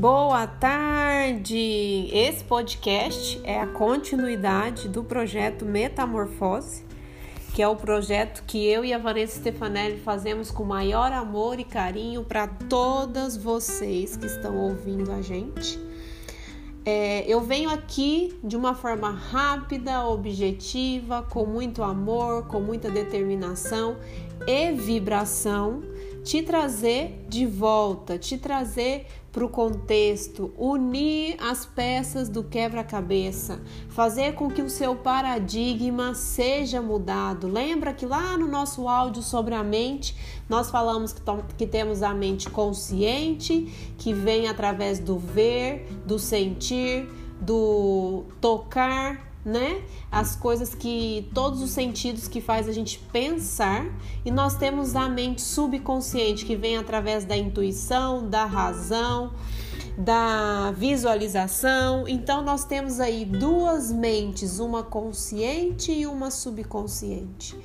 boa tarde! Esse podcast é a continuidade do projeto Metamorfose, que é o projeto que eu e a Vanessa Stefanelli fazemos com maior amor e carinho para todas vocês que estão ouvindo a gente. É, eu venho aqui de uma forma rápida, objetiva, com muito amor, com muita determinação e vibração te trazer de volta, te trazer para o contexto, unir as peças do quebra-cabeça, fazer com que o seu paradigma seja mudado. Lembra que lá no nosso áudio sobre a mente, nós falamos que, que temos a mente consciente, que vem através do ver, do sentir, do tocar, né? As coisas que todos os sentidos que faz a gente pensar e nós temos a mente subconsciente que vem através da intuição, da razão, da visualização. Então nós temos aí duas mentes, uma consciente e uma subconsciente.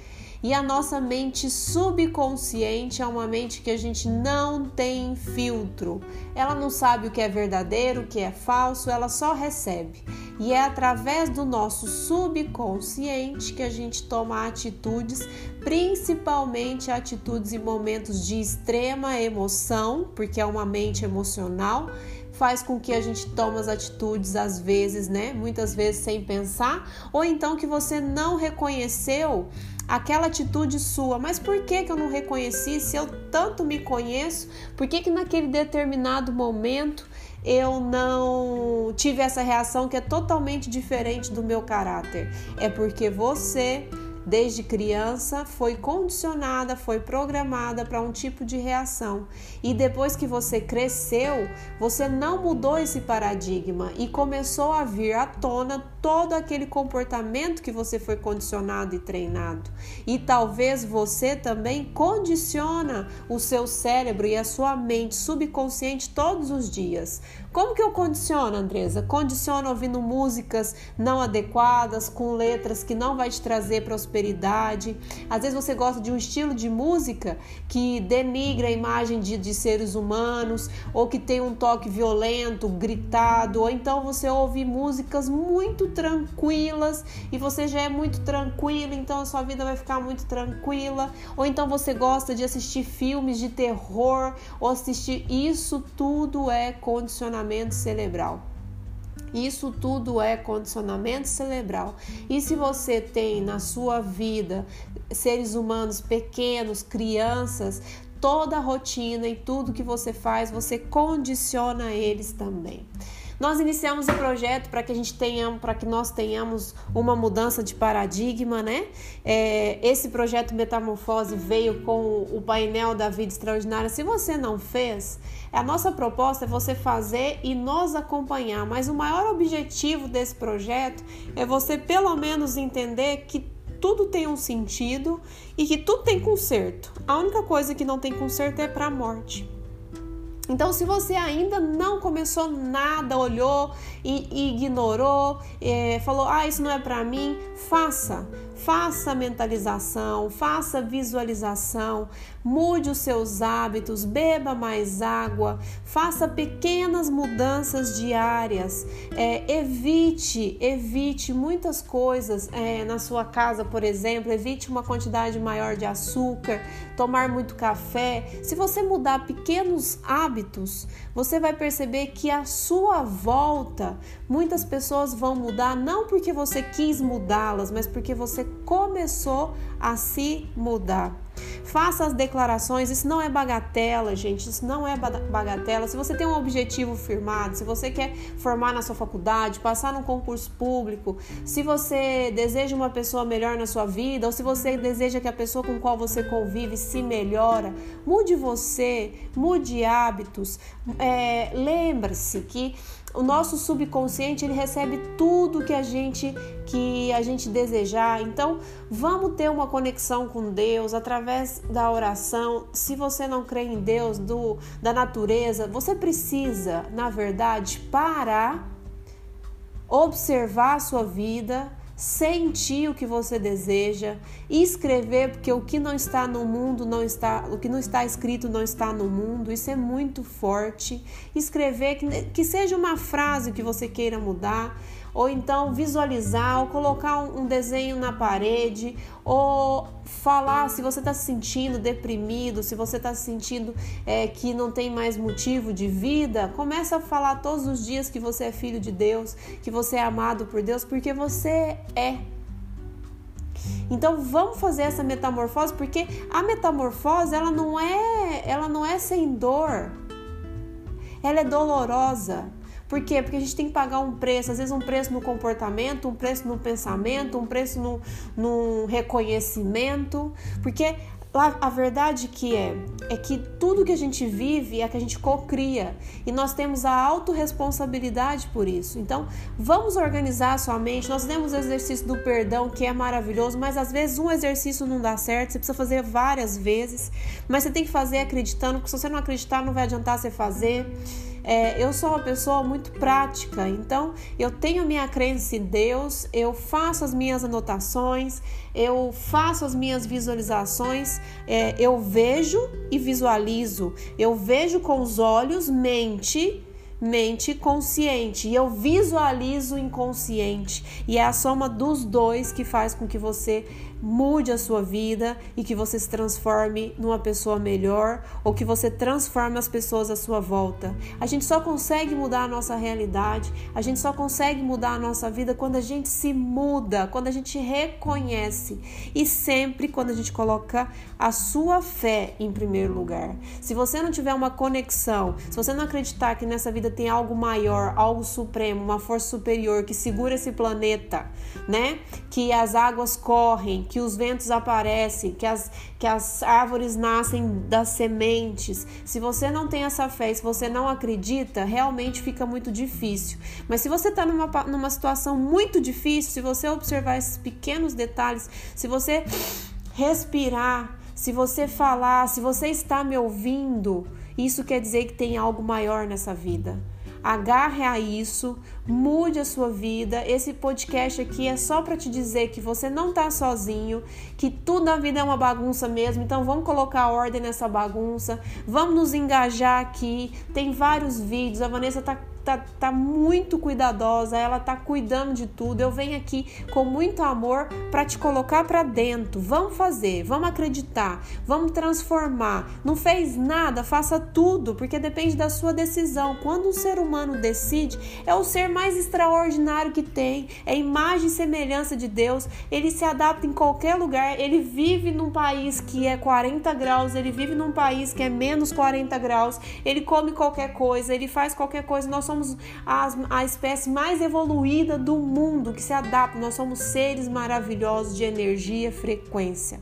E a nossa mente subconsciente é uma mente que a gente não tem filtro. Ela não sabe o que é verdadeiro, o que é falso, ela só recebe. E é através do nosso subconsciente que a gente toma atitudes, principalmente atitudes em momentos de extrema emoção, porque é uma mente emocional faz com que a gente tome as atitudes às vezes, né? Muitas vezes sem pensar, ou então que você não reconheceu aquela atitude sua. Mas por que, que eu não reconheci? Se eu tanto me conheço, por que, que naquele determinado momento eu não tive essa reação que é totalmente diferente do meu caráter? É porque você desde criança foi condicionada, foi programada para um tipo de reação. E depois que você cresceu, você não mudou esse paradigma e começou a vir à tona todo aquele comportamento que você foi condicionado e treinado. E talvez você também condiciona o seu cérebro e a sua mente subconsciente todos os dias. Como que eu condiciono, Andresa? Condiciono ouvindo músicas não adequadas, com letras que não vai te trazer prosperidade. Às vezes você gosta de um estilo de música que denigra a imagem de, de seres humanos, ou que tem um toque violento, gritado, ou então você ouve músicas muito tranquilas e você já é muito tranquilo, então a sua vida vai ficar muito tranquila. Ou então você gosta de assistir filmes de terror, ou assistir. Isso tudo é condicionamento cerebral. Isso tudo é condicionamento cerebral. E se você tem na sua vida seres humanos pequenos, crianças, toda a rotina e tudo que você faz, você condiciona eles também. Nós iniciamos o projeto para que a gente tenha, para que nós tenhamos uma mudança de paradigma, né? É, esse projeto Metamorfose veio com o painel da vida extraordinária. Se você não fez, a nossa proposta é você fazer e nos acompanhar. Mas o maior objetivo desse projeto é você pelo menos entender que tudo tem um sentido e que tudo tem conserto. A única coisa que não tem conserto é para a morte. Então, se você ainda não começou nada, olhou e ignorou, é, falou, ah, isso não é para mim, faça. Faça mentalização, faça visualização, mude os seus hábitos, beba mais água, faça pequenas mudanças diárias, é, evite, evite muitas coisas é, na sua casa, por exemplo, evite uma quantidade maior de açúcar, tomar muito café. Se você mudar pequenos hábitos, você vai perceber que a sua volta, muitas pessoas vão mudar não porque você quis mudá-las, mas porque você começou a se mudar. Faça as declarações, isso não é bagatela, gente, isso não é bagatela. Se você tem um objetivo firmado, se você quer formar na sua faculdade, passar num concurso público, se você deseja uma pessoa melhor na sua vida, ou se você deseja que a pessoa com qual você convive se melhora, mude você, mude hábitos. É, Lembre-se que o nosso subconsciente ele recebe tudo que a gente que a gente desejar. Então, vamos ter uma conexão com Deus através da oração. Se você não crê em Deus, do da natureza, você precisa, na verdade, parar, observar a sua vida, sentir o que você deseja, escrever, porque o que não está no mundo não está, o que não está escrito não está no mundo. Isso é muito forte. Escrever que, que seja uma frase que você queira mudar ou então visualizar, ou colocar um, desenho na parede, ou falar se você está se sentindo deprimido, se você está se sentindo é, que não tem mais motivo de vida, começa a falar todos os dias que você é filho de Deus, que você é amado por Deus, porque você é. Então vamos fazer essa metamorfose, porque a metamorfose ela não é, ela não é sem dor. Ela é dolorosa. Por quê? Porque a gente tem que pagar um preço, às vezes um preço no comportamento, um preço no pensamento, um preço no, no reconhecimento, porque a verdade que é é que tudo que a gente vive é que a gente cocria e nós temos a autorresponsabilidade por isso. Então, vamos organizar a sua mente. Nós temos o exercício do perdão que é maravilhoso, mas às vezes um exercício não dá certo, você precisa fazer várias vezes, mas você tem que fazer acreditando, porque se você não acreditar, não vai adiantar você fazer. É, eu sou uma pessoa muito prática, então eu tenho minha crença em Deus, eu faço as minhas anotações, eu faço as minhas visualizações, é, eu vejo e visualizo, eu vejo com os olhos, mente mente consciente e eu visualizo o inconsciente e é a soma dos dois que faz com que você mude a sua vida e que você se transforme numa pessoa melhor ou que você transforme as pessoas à sua volta. A gente só consegue mudar a nossa realidade, a gente só consegue mudar a nossa vida quando a gente se muda, quando a gente reconhece e sempre quando a gente coloca a sua fé em primeiro lugar. Se você não tiver uma conexão, se você não acreditar que nessa vida tem algo maior, algo supremo, uma força superior que segura esse planeta, né? Que as águas correm, que os ventos aparecem, que as, que as árvores nascem das sementes. Se você não tem essa fé, se você não acredita, realmente fica muito difícil. Mas se você está numa, numa situação muito difícil, se você observar esses pequenos detalhes, se você respirar, se você falar, se você está me ouvindo, isso quer dizer que tem algo maior nessa vida agarre a isso, mude a sua vida. Esse podcast aqui é só para te dizer que você não tá sozinho, que tudo na vida é uma bagunça mesmo. Então vamos colocar ordem nessa bagunça, vamos nos engajar aqui. Tem vários vídeos, a Vanessa tá tá, tá muito cuidadosa, ela tá cuidando de tudo. Eu venho aqui com muito amor para te colocar para dentro. Vamos fazer, vamos acreditar, vamos transformar. Não fez nada, faça tudo, porque depende da sua decisão. Quando um ser humano decide, é o ser mais extraordinário que tem, é imagem e semelhança de Deus. Ele se adapta em qualquer lugar, ele vive num país que é 40 graus, ele vive num país que é menos 40 graus, ele come qualquer coisa, ele faz qualquer coisa. Nós somos somos a, a espécie mais evoluída do mundo que se adapta. Nós somos seres maravilhosos de energia, frequência.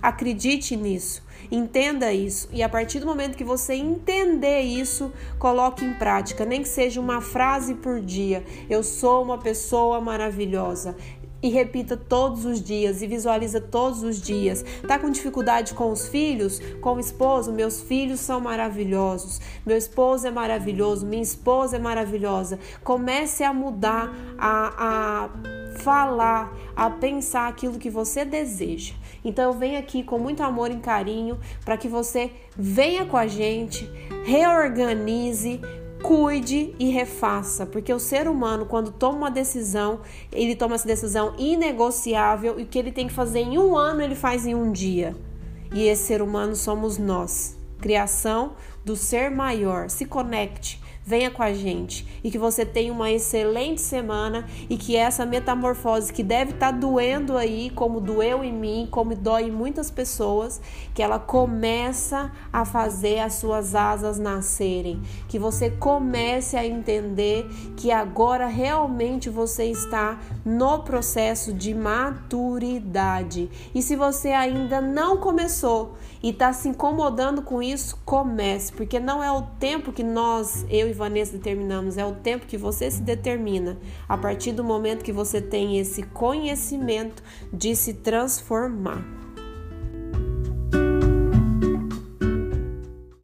Acredite nisso, entenda isso e a partir do momento que você entender isso, coloque em prática, nem que seja uma frase por dia. Eu sou uma pessoa maravilhosa e repita todos os dias e visualiza todos os dias. Tá com dificuldade com os filhos, com o esposo? Meus filhos são maravilhosos. Meu esposo é maravilhoso, minha esposa é maravilhosa. Comece a mudar, a, a falar, a pensar aquilo que você deseja. Então eu venho aqui com muito amor e carinho para que você venha com a gente, reorganize, cuide e refaça, porque o ser humano, quando toma uma decisão, ele toma essa decisão inegociável e o que ele tem que fazer em um ano, ele faz em um dia. E esse ser humano somos nós, criação do ser maior. Se conecte, venha com a gente e que você tenha uma excelente semana e que essa metamorfose que deve estar tá doendo aí, como doeu em mim, como dói em muitas pessoas, que ela começa a fazer as suas asas nascerem, que você comece a entender que agora realmente você está no processo de maturidade. E se você ainda não começou e está se incomodando com isso, comece, porque não é o tempo que nós, eu e Vanessa determinamos, é o tempo que você se determina. A partir do momento que você tem esse conhecimento de se transformar.